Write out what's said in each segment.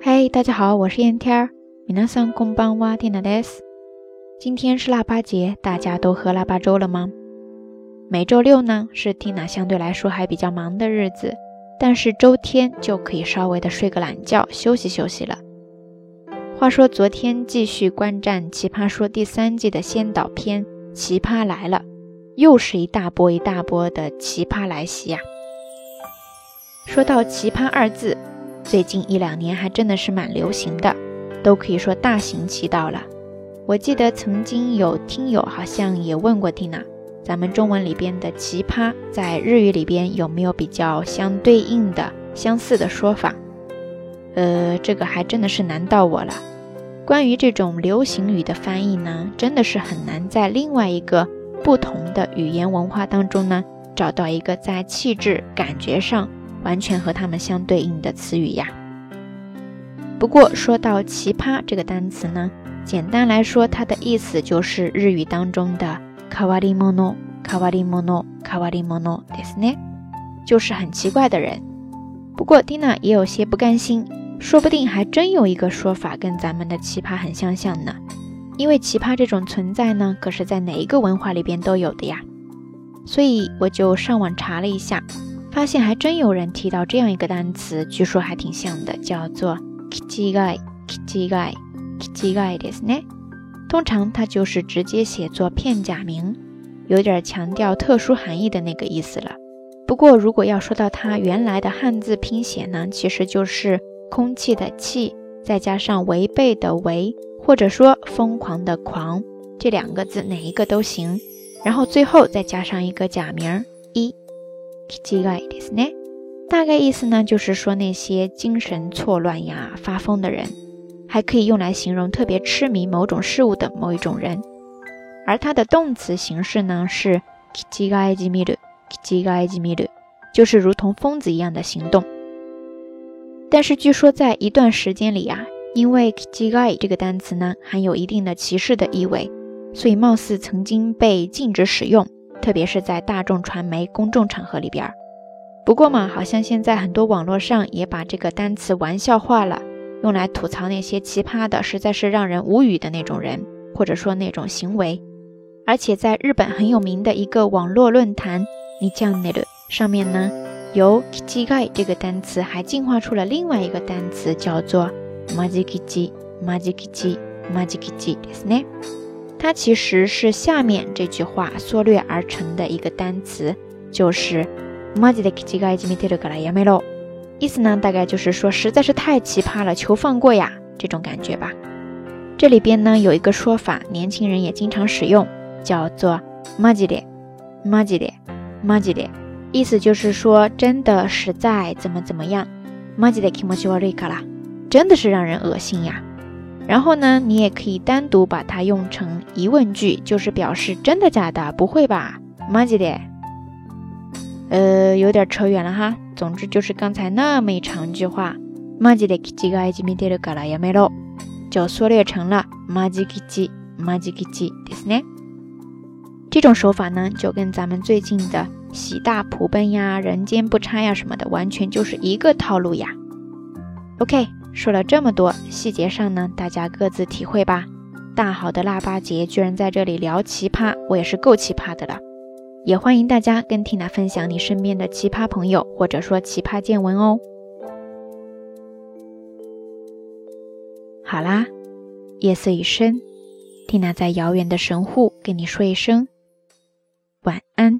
嘿，大家好，我是燕天儿。皆さんこんばんは、ティナです。今天是腊八节，大家都喝腊八粥了吗？每周六呢是 Tina 相对来说还比较忙的日子，但是周天就可以稍微的睡个懒觉，休息休息了。话说昨天继续观战《奇葩说》第三季的先导片《奇葩来了》，又是一大波一大波的奇葩来袭呀。说到奇葩二字。 最近一两年还真的是蛮流行的，都可以说大行其道了。我记得曾经有听友好像也问过蒂娜，咱们中文里边的奇葩在日语里边有没有比较相对应的相似的说法？呃，这个还真的是难到我了。关于这种流行语的翻译呢，真的是很难在另外一个不同的语言文化当中呢找到一个在气质感觉上。完全和它们相对应的词语呀。不过说到“奇葩”这个单词呢，简单来说，它的意思就是日语当中的“卡瓦里莫诺”，卡瓦里莫诺，卡瓦里莫诺，就是很奇怪的人。不过蒂娜也有些不甘心，说不定还真有一个说法跟咱们的“奇葩”很相像呢。因为“奇葩”这种存在呢，可是在哪一个文化里边都有的呀。所以我就上网查了一下。发现还真有人提到这样一个单词，据说还挺像的，叫做 “kijigai”，kijigai，kijigai ですね。通常它就是直接写作片假名，有点强调特殊含义的那个意思了。不过如果要说到它原来的汉字拼写呢，其实就是空气的气，再加上违背的违，或者说疯狂的狂，这两个字哪一个都行，然后最后再加上一个假名一。 奇怪ですね。大概意思呢，就是说那些精神错乱呀、发疯的人，还可以用来形容特别痴迷某种事物的某一种人。而它的动词形式呢是奇怪じみる、奇怪じみる，就是如同疯子一样的行动。但是据说在一段时间里呀，因为奇怪这个单词呢含有一定的歧视的意味，所以貌似曾经被禁止使用。 特别是在大众传媒、公众场合里边儿。不过嘛，好像现在很多网络上也把这个单词玩笑化了，用来吐槽那些奇葩的、实在是让人无语的那种人，或者说那种行为。而且在日本很有名的一个网络论坛 “nichannel” 上面呢，由 “kijigai” 这个单词还进化出了另外一个单词，叫做 “majikiji”，“majikiji”，“majikiji” ですね。 它其实是下面这句话缩略而成的一个单词，就是 m a j i d e kijigai jimiteru kara yamero，意思呢大概就是说实在是太奇葩了，求放过呀这种感觉吧。这里边呢有一个说法，年轻人也经常使用，叫做 majide majide majide，意思就是说真的实在怎么怎么样，majide kimochi o rika” 了真的是让人恶心呀。然后呢，你也可以单独把它用成疑问句，就是表示真的假的，不会吧？马吉的，呃，有点扯远了哈。总之就是刚才那么一长句话，马吉的几个埃及米德的嘎拉亚梅罗，就缩略成了马吉吉吉马吉吉吉，对是呢。这种手法呢，就跟咱们最近的喜大普奔呀、人间不差呀什么的，完全就是一个套路呀。OK。说了这么多细节上呢，大家各自体会吧。大好的腊八节，居然在这里聊奇葩，我也是够奇葩的了。也欢迎大家跟 Tina 分享你身边的奇葩朋友，或者说奇葩见闻哦。好啦，夜色已深，Tina 在遥远的神户跟你说一声晚安。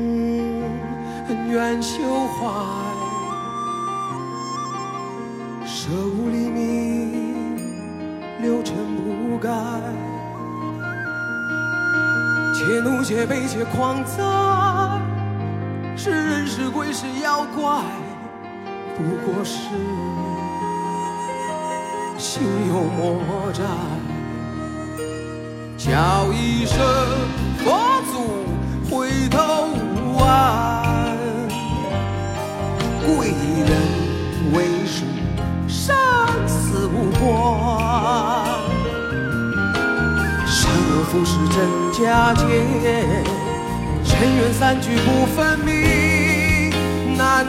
恩怨休怀，舍吾黎明，六尘不改。且怒且悲且狂哉，是人是鬼是妖怪，不过是心有魔债。叫一声不是真假界，尘缘散聚不分明，难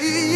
say